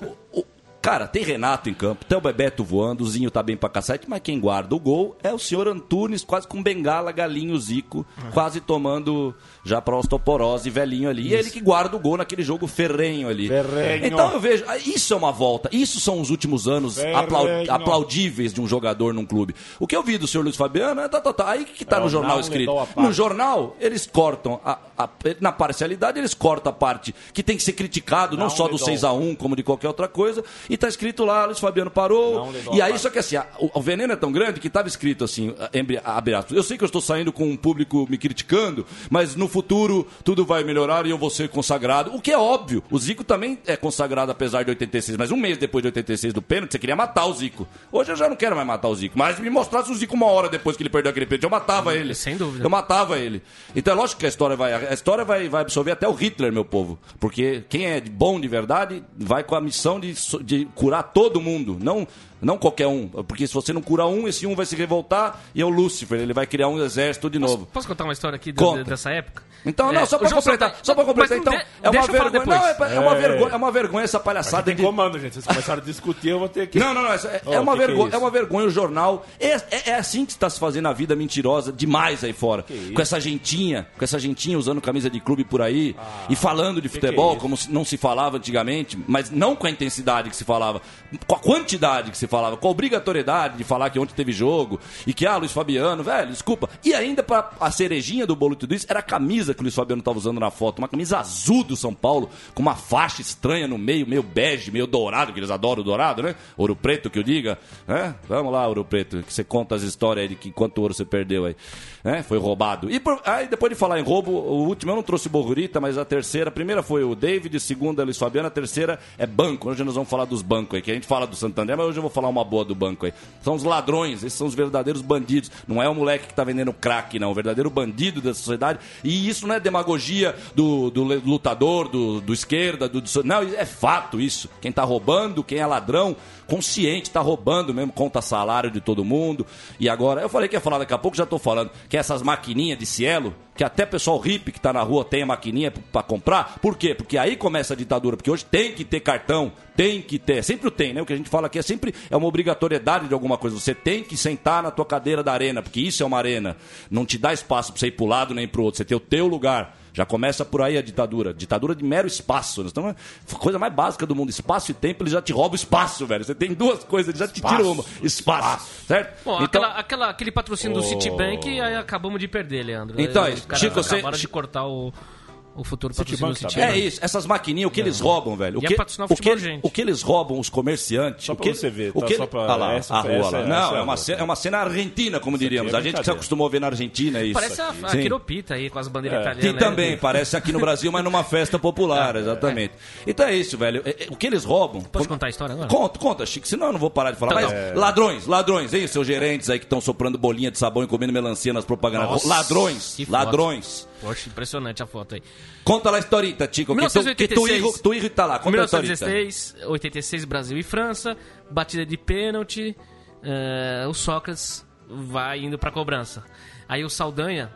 S2: o- Cara, tem Renato em campo, tem o Bebeto voando, o Zinho tá bem pra cacete, mas quem guarda o gol é o senhor Antunes, quase com bengala, galinho, Zico, quase tomando já pra osteoporose, velhinho ali. E é ele que guarda o gol naquele jogo ferrenho ali.
S7: Ferrenho.
S2: Então eu vejo, ah, isso é uma volta, isso são os últimos anos aplau- aplaudíveis de um jogador num clube. O que eu vi do senhor Luiz Fabiano é tá, tá, tá. Aí o que, tá
S7: É,
S2: no jornal escrito?
S7: a.
S2: No jornal, eles cortam, a- a- na parcialidade, eles cortam a parte que tem que ser criticado, não,
S7: Não
S2: só do
S7: levou.
S2: 6x1, como de qualquer outra coisa. E tá escrito lá, Luiz Fabiano parou.
S7: Não
S2: E
S7: a
S2: aí, só que assim, a- o, o veneno é tão grande que tava escrito assim, embri- abre aspas. Eu sei que eu estou saindo com um público me criticando, mas no futuro tudo vai melhorar e eu vou ser consagrado. O que é óbvio. O Zico também é consagrado apesar de 86, mas um mês depois de 86 do pênalti, você queria matar o Zico. Hoje eu já não quero mais matar o Zico, mas me mostrasse o Zico uma hora depois que ele perdeu aquele pênalti, eu matava ele.
S8: sem dúvida.
S2: Eu matava ele. Então é lógico que a história vai. A história vai, vai absorver até o Hitler, meu povo. Porque quem é bom de verdade vai com a missão de, de curar todo mundo. Não, não qualquer um. Porque se você não cura um, esse um vai se revoltar e é o Lúcifer. Ele vai criar um exército de
S8: Posso,
S2: novo.
S8: posso contar uma história aqui
S2: Conta.
S8: dessa época?
S2: Então,
S8: É,
S2: não, só pra completar,
S8: Santana-
S2: só pra completar, então,
S8: de-
S2: é uma
S8: deixa eu falar
S2: vergonha. Não, é, é uma vergonha, é uma vergonha essa palhaçada
S7: tem
S2: de.
S7: comando, gente. Vocês começaram a discutir, eu vou ter que.
S2: Não, não, não. É,
S7: Oh,
S2: é uma
S7: que que é
S2: vergonha, é, uma vergonha o jornal. É, é, é assim que está se fazendo a vida mentirosa demais aí fora. Com essa gentinha, com essa gentinha usando camisa de clube por aí e falando de futebol
S7: que é isso?
S2: como se não se falava antigamente, mas não com a intensidade que se falava, com a quantidade que se falava, com a obrigatoriedade de falar que ontem teve jogo e que ah, Luiz Fabiano, velho, desculpa. E ainda para a cerejinha do bolo de tudo isso era a camisa que o Luiz Fabiano estava usando na foto, uma camisa azul do São Paulo com uma faixa estranha no meio, meio bege, meio dourado, que eles adoram o dourado, né? Ouro preto que eu diga, né? Vamos lá, Ouro Preto, que você conta as histórias aí de que quanto ouro você perdeu aí, né? Foi roubado. E por- aí depois de falar em roubo, o último eu não trouxe Borrurita, mas a terceira, a primeira foi o David, a segunda Luiz Fabiano, a terceira é banco. Hoje nós vamos falar dos bancos aí, que a gente fala do Santander, mas hoje eu vou falar uma boa do banco aí. São os ladrões, esses são os verdadeiros bandidos. Não é o moleque que tá vendendo crack, não. O verdadeiro bandido da sociedade. E isso não é demagogia do, do lutador, do, do esquerda, do, do. Não, é fato isso. Quem tá roubando, quem é ladrão, consciente, tá roubando mesmo, conta salário de todo mundo. E agora, eu falei que ia falar daqui a pouco, já tô falando, que essas maquininhas de cielo, que até pessoal hippie que tá na rua tem a maquininha para comprar. Por quê? Porque aí começa a ditadura, porque hoje tem que ter cartão, tem que ter, sempre tem, né? O que a gente fala aqui é sempre é uma obrigatoriedade de alguma coisa. Você tem que sentar na tua cadeira da arena, porque isso é uma arena. Não te dá espaço para você ir pro lado nem pro outro, você tem o teu lugar. Já começa por aí a ditadura. Ditadura de mero espaço. Então, é coisa mais básica do mundo. Espaço e tempo, ele já te rouba o espaço, velho. Você tem duas coisas, ele já te tira uma. Espaço. espaço. Certo?
S8: Bom, então... aquela, aquela, aquele patrocínio oh... do Citibank, aí acabamos de perder, Leandro.
S2: Então, Chico, você...
S8: acabaram de cortar o o futuro
S2: patrocínio do É isso, essas maquininhas, o que eles roubam, velho? O
S8: e
S2: que,
S8: é o,
S2: que, o que eles roubam, os comerciantes.
S7: Só
S2: o que
S7: você ver,
S2: o
S7: tá?
S2: que,
S7: só pra,
S2: ah lá,
S7: essa,
S2: a rua
S7: essa,
S2: lá.
S7: Essa,
S2: Não,
S7: essa
S2: é, uma cena, é uma cena argentina, como
S7: Isso
S2: diríamos.
S7: É
S2: a gente que se acostumou a ver na Argentina é isso.
S8: Parece a, a Quiropita aí, com as bandeiras
S2: é.
S8: italianas.
S2: Que também, parece aqui no Brasil, mas numa festa popular, exatamente. Então é isso, velho. O que eles roubam...
S8: Pode contar a história agora?
S2: Conta, conta, Chico, senão eu não vou parar de falar.
S8: Então,
S2: mas é... ladrões, ladrões, hein, seus gerentes aí que estão soprando bolinha de sabão e comendo melancia nas propagandas. Ladrões, ladrões.
S8: Poxa, impressionante a foto aí.
S2: Conta lá a historita, Tico.
S8: 1986.
S2: Que tu, tu, tá lá. Conta
S8: 1916, 86, Brasil e França. Batida de pênalti. Uh, o Sócrates vai indo pra cobrança. Aí o Saldanha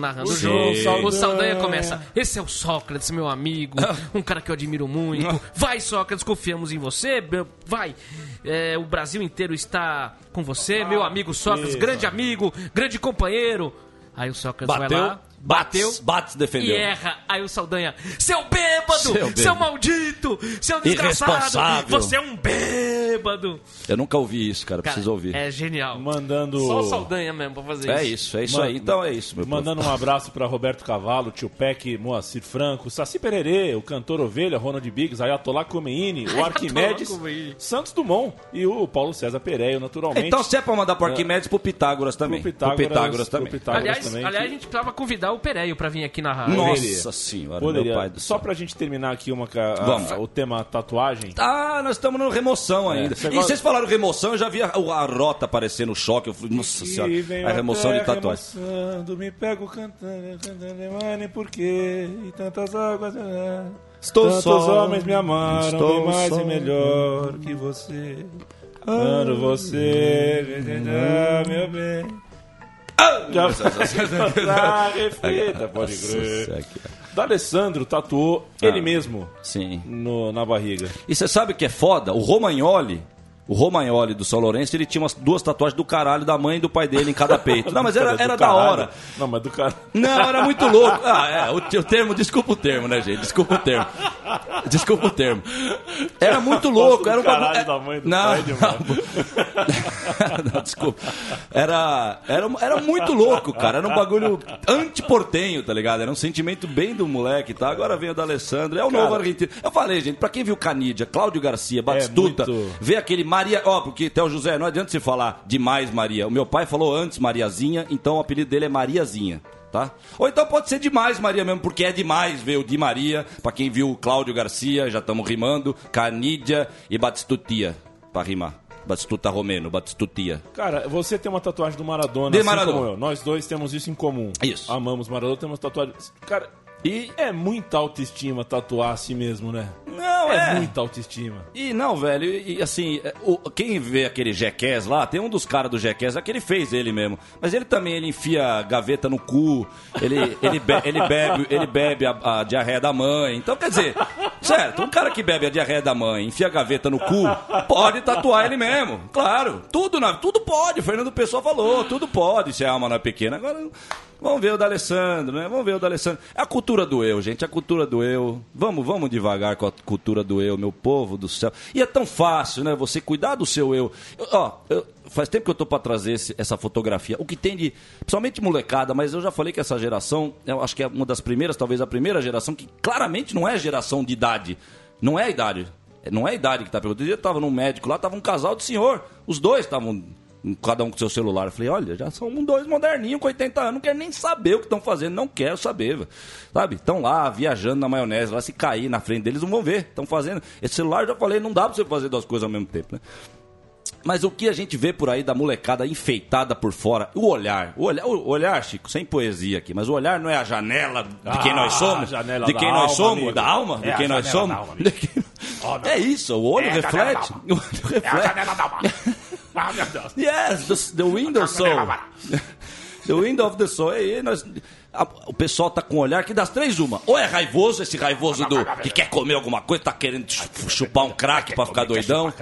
S8: narrando o jogo. Saldanha. O Saldanha começa. Esse é o Sócrates, meu amigo. Um cara que eu admiro muito. Vai, Sócrates, confiamos em você. Vai. É, o Brasil inteiro está com você, meu amigo Sócrates, grande amigo, grande companheiro. Aí o Sócrates
S2: Bateu.
S8: vai lá bateu
S2: Bates defendeu.
S8: e erra. Aí o Saldanha, seu bêbado, seu, bêbado. seu maldito, seu desgraçado, você é um bêbado.
S2: Eu nunca ouvi isso, cara, cara preciso ouvir.
S8: É genial.
S7: Mandando...
S8: Só o Saldanha mesmo pra fazer
S2: é
S8: isso.
S2: É isso, é isso Man... aí. Então é isso, meu
S7: Mandando
S2: povo.
S7: um abraço pra Roberto Cavalo, Tio Peck, Moacir Franco, Saci Pererê, o cantor Ovelha, Ronald Biggs, Ayatollah Khomeini, o Arquimedes, Santos Dumont e o Paulo César Pereio, naturalmente.
S2: Então se é pra mandar pro Arquimedes, pro Pitágoras também.
S7: Pro Pitágoras,
S2: pro Pitágoras também.
S7: Pro Pitágoras
S8: aliás,
S7: também,
S8: aliás,
S7: que...
S8: a gente precisava convidar o Pereio pra vir aqui na rádio.
S2: Nossa senhora,
S7: Poderia.
S2: meu pai do
S7: Só
S2: céu.
S7: pra gente terminar aqui uma, a, a, o tema tatuagem.
S2: Ah, nós estamos no remoção ainda.
S7: você
S2: e
S7: gosta-
S2: vocês falaram remoção, eu já vi a, a rota aparecer no choque. Eu falei, nossa
S7: E
S2: senhora, a remoção de tatuagem.
S7: remoçando, me pego cantando, cantando, mano, por quê? E tantas águas. ah,
S2: Estou
S7: Tantos
S2: só,
S7: homens me amaram,
S2: estou
S7: bem mais
S2: só.
S7: e melhor que você. Amando você, ah, meu bem. Já ah, reflita, pode
S2: Nossa
S7: crer. D'Alessandro tatuou ele mesmo
S2: Sim.
S7: no- na barriga.
S2: E você sabe o que é foda? O Romagnoli, o Romagnoli do São Lourenço, ele tinha umas duas tatuagens do caralho da mãe e do pai dele em cada peito. Não, mas era, era da hora.
S7: Não, mas do cara.
S2: Não, era muito louco. Ah, é, o, o termo, desculpa o termo, né, gente? Desculpa o termo. Desculpa o termo. Era muito louco. Era um
S7: caralho da mãe do
S2: não,
S7: pai de
S2: não, não, desculpa. Era, era, era muito louco, cara. Era um bagulho antiportenho, tá ligado? Era um sentimento bem do moleque, tá? Agora vem o da Alessandro. É o
S7: Cara.
S2: novo argentino. Eu falei, gente, pra quem viu Canídia, Cláudio Garcia, Batistuta,
S7: muito-
S2: vê aquele Maria. Ó, porque até o José, não adianta você falar demais Maria. O meu pai falou antes Mariazinha, então o apelido dele é Mariazinha. Tá? Ou então pode ser demais Maria mesmo, porque é demais ver o Di Maria. Pra quem viu o Cláudio Garcia, já estamos rimando. Canídia e Batistutia, pra rimar. Batistuta Romeno, Batistutia.
S7: Cara, você tem uma tatuagem do Maradona,
S2: De
S7: assim
S2: Maradona.
S7: como eu. Nós dois temos isso em comum.
S2: Isso.
S7: Amamos Maradona, temos tatuagem. Cara,
S2: E.
S7: é muita autoestima tatuar a si mesmo, né?
S2: Não,
S7: É,
S2: é.
S7: muita autoestima.
S2: E não, velho, e, assim, é, o- quem vê aquele Jequez lá, tem um dos caras do Jequez, aquele fez ele mesmo. Mas ele também, ele enfia gaveta no cu, ele, ele, be- ele bebe, ele bebe a, a diarreia da mãe. Então, quer dizer, certo, um cara que bebe a diarreia da mãe, enfia a gaveta no cu, pode tatuar ele mesmo. Claro, tudo, na, tudo pode, o Fernando Pessoa falou, tudo pode, se a alma não é pequena. Agora, vamos ver o da Alessandro, né? Vamos ver o da Alessandro. É a cultura do eu, gente, a cultura do eu. Vamos, vamos devagar com a cultura do eu, meu povo do céu. E é tão fácil, né? Você cuidar do seu eu. Eu- Ó, eu- faz tempo que eu tô pra trazer esse- essa fotografia. O que tem de, principalmente molecada, mas eu já falei que essa geração, eu acho que é uma das primeiras, talvez a primeira geração que claramente não é geração de idade. Não é a idade. Não é a idade que tá perguntando. Eu tava num médico lá, tava um casal de senhor. Os dois estavam cada um com seu celular. Eu falei, olha, já são um, dois moderninhos com 80 anos, não quero nem saber o que estão fazendo, não quero saber, sabe? Estão lá viajando na maionese, lá se cair na frente deles, não vão ver, estão fazendo. Esse celular, eu já falei, não dá pra você fazer duas coisas ao mesmo tempo, né? Mas o que a gente vê por aí da molecada enfeitada por fora, o olhar, o olhar, o olhar, Chico, sem poesia aqui, mas o olhar não é a janela de quem
S7: Ah,
S2: nós somos, de quem nós
S7: alma,
S2: somos,
S7: amigo.
S2: da alma, de
S7: É
S2: quem nós somos.
S7: alma, Oh,
S2: é isso, o olho
S7: É
S2: reflete. O olho
S7: É a
S2: reflete.
S7: janela da alma. Ah, meu Deus.
S2: Yes, the, the window soul. The window of the soul. Aí nós, a- o pessoal tá com um olhar que das três uma. Ou é raivoso, esse raivoso do que quer comer alguma coisa, tá querendo chu- chupar um crack pra ficar doidão.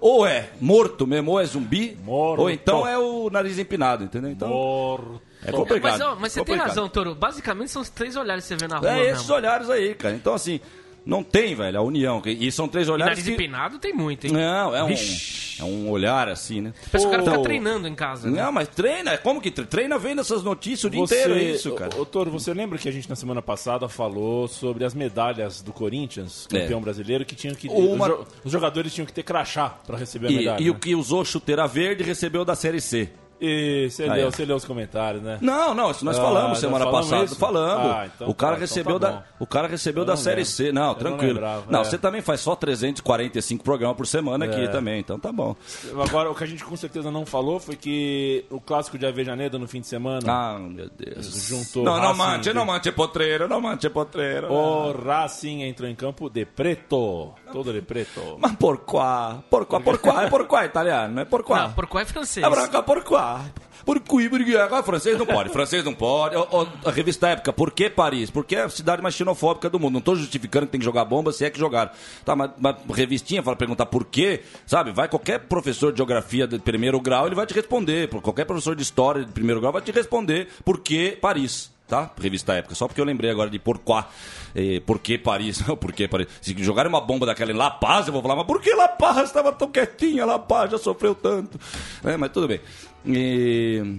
S2: Ou é morto mesmo, ou é zumbi.
S7: Morto.
S2: Ou então é o nariz empinado, entendeu? Então
S7: Morto.
S2: é complicado.
S8: Mas, ó, mas você tem
S2: complicado.
S8: razão, Toro. Basicamente são os três olhares que você vê na rua.
S2: É esses
S8: mesmo.
S2: olhares aí, cara. Então assim, não tem, velho, a união. E são três
S8: E
S2: olhares
S8: nariz
S2: que...
S8: empinado tem muito, hein?
S2: Não, é um,
S8: Vixe.
S2: é um olhar assim, né?
S8: Parece que o cara fica treinando em casa. né?
S2: Não, mas treina. Como que tre- treina vendo essas notícias o dia inteiro? É isso, cara.
S7: Ô, Toro, você lembra que a gente na semana passada falou sobre as medalhas do Corinthians, campeão
S2: É.
S7: brasileiro, que tinham que.
S2: Uma-
S7: os, jo- os jogadores tinham que ter crachá pra receber a
S2: E,
S7: medalha.
S2: e o
S7: né?
S2: que usou chuteira verde recebeu da Série C.
S7: E você
S2: Aí,
S7: leu, você leu os comentários, né?
S2: Não, não, isso nós
S7: Ah,
S2: falamos semana
S7: falamos
S2: passada.
S7: isso?
S2: Falando.
S7: Ah, então
S2: o cara
S7: tá, então
S2: recebeu
S7: tá
S2: da, o cara recebeu
S7: Eu
S2: da
S7: não
S2: Série
S7: lembro.
S2: C. Não,
S7: Eu não
S2: tranquilo.
S7: lembrava,
S2: não,
S7: é.
S2: você também faz só 345 programas por semana aqui
S7: É.
S2: também, então tá bom.
S7: Agora, o que a gente com certeza não falou foi que o clássico de Avejaneira no fim de semana.
S2: Ah, meu Deus.
S7: Juntou
S2: Não, não
S7: de-
S2: não manche potreiro, não manche potreiro.
S7: O Racing entrou em campo de preto. Todo de preto.
S2: Mas porquá? Porquá, porquá, é porquá italiano, não é porquá.
S8: Não, porquê é francês.
S2: É branca porquá. Porquê, porquê. Agora, francês não pode, francês não pode. A revista Época, por que Paris? Porque é a cidade mais xenofóbica do mundo. Não tô justificando que tem que jogar bomba, se é que jogaram. Tá, mas, mas revistinha fala perguntar por quê, sabe? Vai qualquer professor de geografia de primeiro grau, ele vai te responder. Qualquer professor de história de primeiro grau vai te responder por que Paris. Tá? Revista Época. Só porque eu lembrei agora de Porquá. Eh, por que Paris? Não, por que Paris? Se jogarem uma bomba daquela em La Paz, eu vou falar, mas por que La Paz estava tão quietinha? La Paz já sofreu tanto. É, mas tudo bem. E...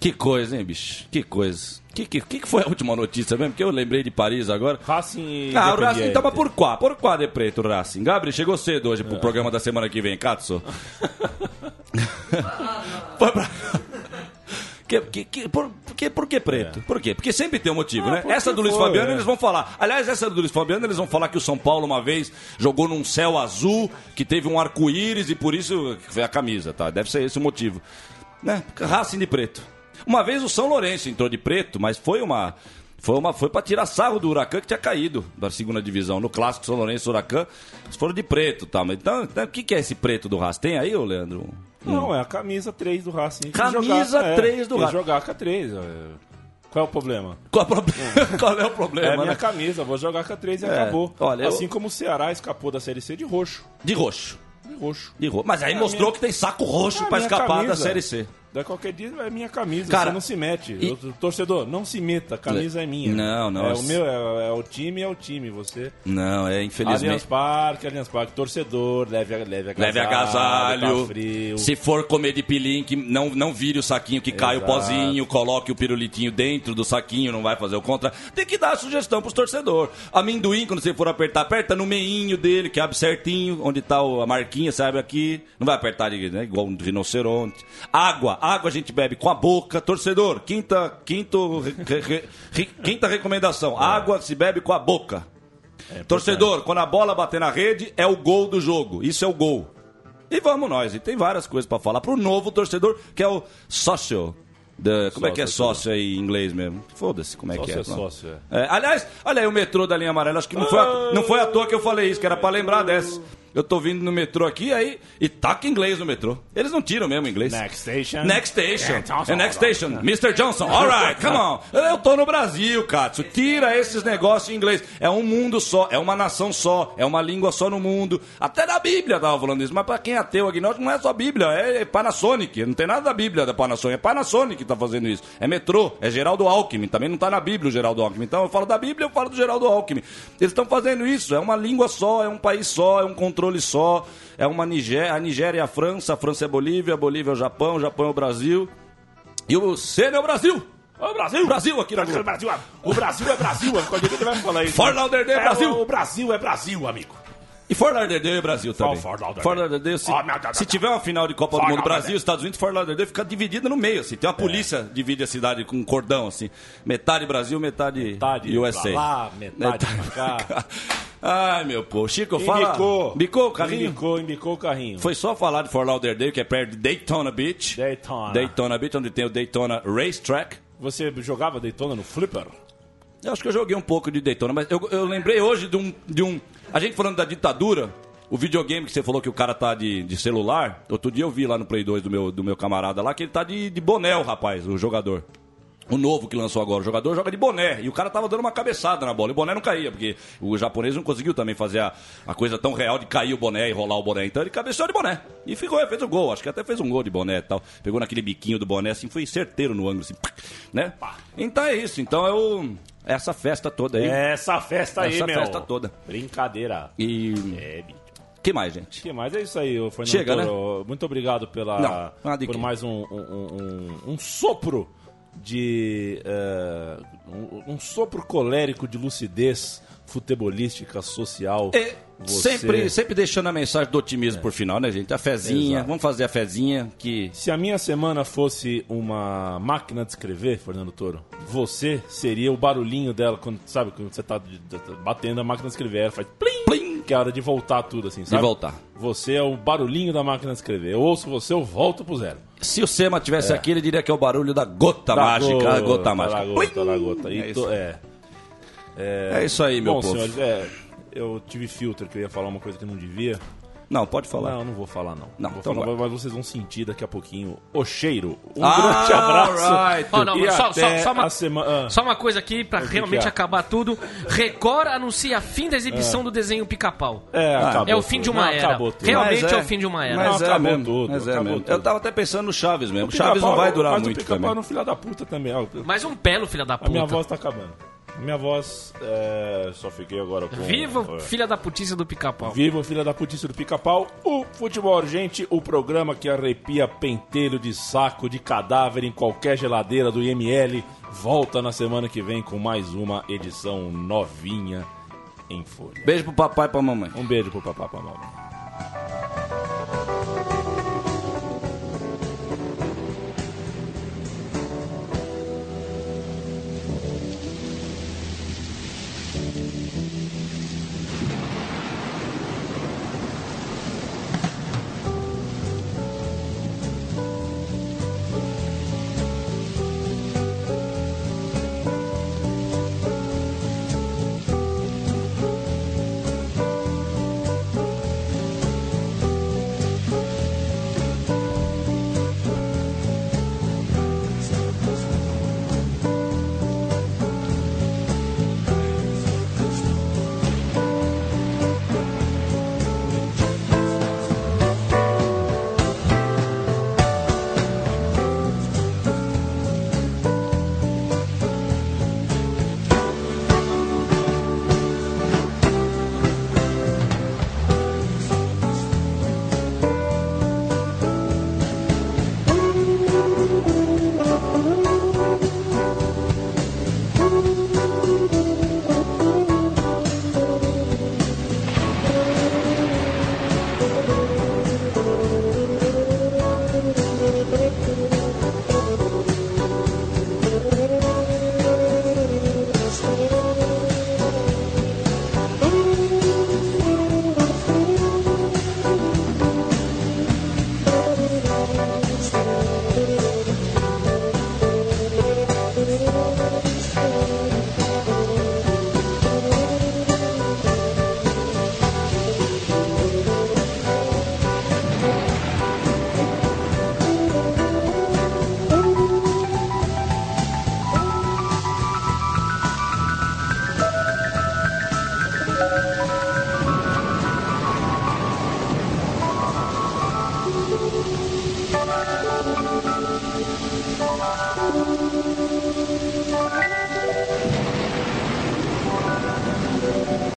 S2: Que coisa, hein, bicho? Que coisa. Que, que, que foi a última notícia mesmo? Porque eu lembrei de Paris agora.
S7: Racing
S2: Ah, o Racing tava por quá? Por quá de preto o Racing? Gabriel, chegou cedo hoje pro programa da semana que vem, Katsu. Foi pra... Que, que, que, por, que, por que preto? Por quê? Porque sempre tem um motivo,
S7: Ah,
S2: né? Essa do Luiz
S7: foi,
S2: Fabiano
S7: é.
S2: eles vão falar. Aliás, essa do Luiz Fabiano eles vão falar que o São Paulo uma vez jogou num céu azul, que teve um arco-íris e por isso foi a camisa, tá? Deve ser esse o motivo. Né? Racing de preto. Uma vez o São Lourenço entrou de preto, mas foi uma. Foi, uma, foi pra tirar sarro do Huracan que tinha caído da segunda divisão. No clássico São Lourenço Huracan, eles foram de preto, tá? Mas Então, então, o que, que é esse preto do Racing? Tem aí, ô Leandro?
S7: Não, é a camisa 3 do Racing.
S2: Camisa
S7: Quis
S2: 3 do
S7: quis
S2: Racing.
S7: jogar com a 3. é. Qual é o problema?
S2: Qual, é o proble- Qual é o
S7: É
S2: problema,
S7: a minha
S2: né?
S7: camisa, vou jogar com a 3 e
S2: É,
S7: acabou.
S2: olha, eu-
S7: assim como o Ceará escapou da Série C de roxo.
S2: De roxo.
S7: De roxo.
S2: De roxo. Mas aí
S7: É
S2: mostrou
S7: minha-
S2: que tem saco roxo
S7: É a
S2: pra
S7: minha
S2: escapar da
S7: camisa.
S2: Série C.
S7: Da qualquer dia é minha camisa,
S2: Cara,
S7: você não se mete.
S2: e-
S7: O torcedor, não se meta, a camisa é minha.
S2: Não, não,
S7: É o meu, é, é o time, é o time. Você.
S2: Não, é
S7: Allianz
S2: infelizmente.
S7: Parque, Allianz Parque, torcedor, leve, leve agasalho.
S2: Leve agasalho.
S7: Tá frio.
S2: Se for comer de pilim, que não, não vire o saquinho que cai o
S7: Exato.
S2: pozinho, coloque o pirulitinho dentro do saquinho, não vai fazer o contra. Tem que dar a sugestão pros torcedores. Amendoim, quando você for apertar, aperta no meinho dele, que abre certinho, onde tá a marquinha, abre aqui. Não vai apertar né, igual um rinoceronte. Água, água a gente bebe com a boca. Torcedor, quinta, quinto, re- re- re- quinta recomendação: água se bebe com a boca. Torcedor, quando a bola bater na rede, é o gol do jogo. Isso é o gol. E vamos nós. E tem várias coisas pra falar pro novo torcedor, que é o sócio. da- como é que é sócio aí em inglês mesmo? Foda-se, como é que é?
S7: Sócio é sócio,
S2: É, aliás, olha aí o metrô da linha amarela. Acho que não foi, a, não foi à toa que eu falei isso, que era pra lembrar dessa. Eu tô vindo no metrô aqui, aí, e taca inglês no metrô. Eles não tiram mesmo inglês.
S7: Next station.
S2: Next station.
S7: É, Johnson,
S2: É next station. Mr. Johnson. Alright, come on. Eu tô no Brasil, Katsu. Tira esses negócios em inglês. É um mundo só, é uma nação só, é uma língua só no mundo. Até na Bíblia tava falando isso. Mas pra quem é ateu, agnóstico, não é só Bíblia, é Panasonic. Não tem nada da Bíblia da Panasonic. É Panasonic que tá fazendo isso. É metrô, é Geraldo Alckmin. Também não tá na Bíblia o Geraldo Alckmin. Então eu falo da Bíblia, eu falo do Geraldo Alckmin. Eles estão fazendo isso. É uma língua só, é um país só, é um controle só. É uma Nigéria, a Nigéria é a França, a França é a Bolívia, a Bolívia é o Japão, o Japão é o Brasil. E o Senna é o Brasil!
S7: O Brasil!
S2: Brasil aqui na
S7: O
S2: Globo.
S7: Brasil, o Brasil é Brasil. Quando ele vai falar isso.
S2: Fort Lauderdale,
S7: É,
S2: Brasil.
S7: O Brasil é Brasil, amigo.
S2: E Fort Lauderdale é Brasil também.
S7: Fort Lauderdale.
S2: Fort Lauderdale, se,
S7: Oh,
S2: se tiver uma final de Copa
S7: Fort
S2: do Mundo. Brasil, Estados Unidos, Fort Lauderdale fica dividida no meio, assim. Tem uma polícia que divide a cidade com um cordão, assim. Metade Brasil, metade,
S7: Metade
S2: USA.
S7: lá, metade pra cá.
S2: Ai, meu pô. Chico, fala.
S7: Embicou.
S2: Bicou o carrinho?
S7: Embicou, embicou o carrinho.
S2: Foi só falar de Fort Lauderdale, que é perto de Daytona Beach.
S7: Daytona.
S2: Daytona Beach, onde tem o Daytona Racetrack.
S7: Você jogava Daytona no Flipper?
S2: Eu acho que eu joguei um pouco de Daytona, mas eu, eu lembrei hoje de um, de um. A gente falando da ditadura, o videogame que você falou que o cara tá de, de celular. Outro dia eu vi lá no Play 2 do meu, do meu camarada lá que ele tá de, de boné, rapaz, o jogador. O novo que lançou agora, o jogador joga de boné. E o cara tava dando uma cabeçada na bola. E o boné não caía, porque o japonês não conseguiu também fazer a, a coisa tão real de cair o boné e rolar o boné. Então ele cabeceou de boné. E ficou, fez o gol. Acho que até fez um gol de boné e tal. Pegou naquele biquinho do boné, assim, foi certeiro no ângulo, assim, né? Então é isso. Então é o. Essa festa toda aí.
S7: Essa festa aí,
S2: Essa
S7: meu.
S2: festa toda.
S7: Brincadeira.
S2: E.
S7: É, bicho.
S2: que mais, gente?
S7: O que mais? É isso aí, Fernando
S2: Chega, né?
S7: Toro. Muito obrigado pela,
S2: Não,
S7: por
S2: quê.
S7: mais um, um, um- um sopro de... eh, um, um sopro colérico de lucidez futebolística, social.
S2: E
S7: Você-
S2: sempre, sempre deixando a mensagem do otimismo por final, né, gente? A fezinha.
S7: Exato.
S2: Vamos fazer a fezinha que.
S7: Se a minha semana fosse uma máquina de escrever, Fernando Toro, você seria o barulhinho dela quando, sabe, quando você tá batendo a máquina de escrever, ela faz plim,
S2: Plim!
S7: Que é a hora de voltar tudo assim, sabe?
S2: voltar.
S7: Você é o barulhinho da máquina de escrever. Eu ouço você, eu volto pro zero.
S2: Se o Sema tivesse aqui, ele diria que é o barulho da gota mágica. a gota mágica.
S7: Da gota, da gota. E
S2: É isso.
S7: é.
S2: É isso aí, meu
S7: Bom,
S2: povo.
S7: senhores, é, eu tive filtro que eu ia falar uma coisa que eu não devia.
S2: Não, pode falar.
S7: Não, não vou falar não.
S2: Não,
S7: vou
S2: então
S7: falar, mas vocês vão sentir daqui a pouquinho o cheiro. Um
S2: Ah,
S7: grande abraço.
S2: alright.
S8: Oh, não,
S7: E
S8: mas só,
S7: até
S8: só, só uma,
S7: a semana.
S8: só uma coisa aqui pra
S7: que
S8: realmente
S7: que é?
S8: acabar tudo. Record anuncia fim da exibição do desenho Pica-Pau.
S7: É, acabou
S8: É o fim
S7: tudo.
S8: de uma
S7: Não,
S8: era. Realmente
S2: Mas
S8: é o fim de uma era.
S2: Mas
S7: Não,
S2: é
S7: acabou
S2: mesmo.
S7: tudo,
S2: mas é
S7: acabou
S2: mesmo.
S7: tudo.
S2: Eu tava até pensando no Chaves mesmo.
S7: O
S2: Chaves não vai durar
S7: mas
S2: muito
S7: o pica-pau
S2: também.
S7: é um filho da puta também. ó.
S8: Mais um pelo, filha da
S7: A
S8: puta.
S7: minha voz tá acabando. Minha voz, é, só fiquei agora com...
S8: Viva
S7: é.
S8: filha da putice do Pica-Pau.
S7: Viva filha da putice do pica-pau, o Futebol Urgente, o programa que arrepia pentelho de saco de cadáver em qualquer geladeira do IML, volta na semana que vem com mais uma edição novinha em folha.
S2: Beijo pro papai e pra mamãe.
S7: Um beijo pro papá, pra mamãe.